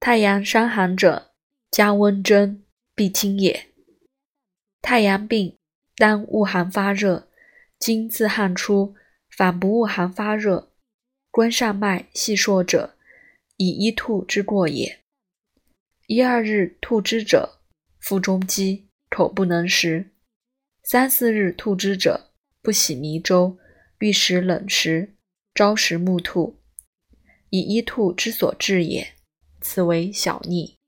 太阳伤寒者，加温针，必清也。太阳病，当恶寒发热，经自汗出，反不恶寒发热，关上脉细数者，以一吐之过也。一二日吐之者，腹中饥，口不能食；三四日吐之者，不喜迷粥，欲食冷食，朝食暮吐，以一吐之所致也。此为小逆。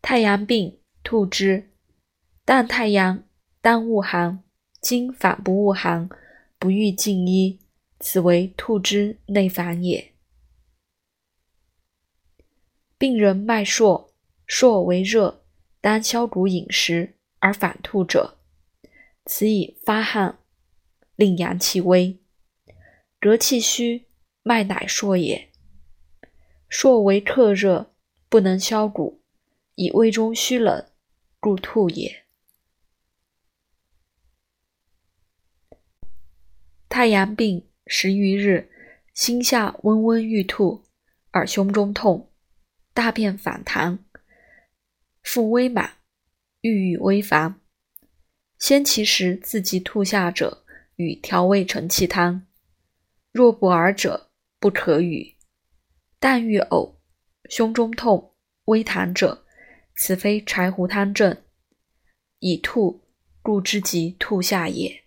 太阳病，吐之。但太阳当恶寒，今反不恶寒，不欲进医，此为吐之内反也。病人脉数，数为热，当消谷饮食而反吐者，此以发汗，令阳气微，隔气虚。脉乃数也，数为克热，不能消谷，以胃中虚冷，故吐也。太阳病十余日，心下温温欲吐，而胸中痛，大便反弹，腹微满，郁郁微烦。先其时自即吐下者，与调味承气汤；若不尔者，不可语，但欲呕，胸中痛，微痰者，此非柴胡汤症，以吐故之即吐下也。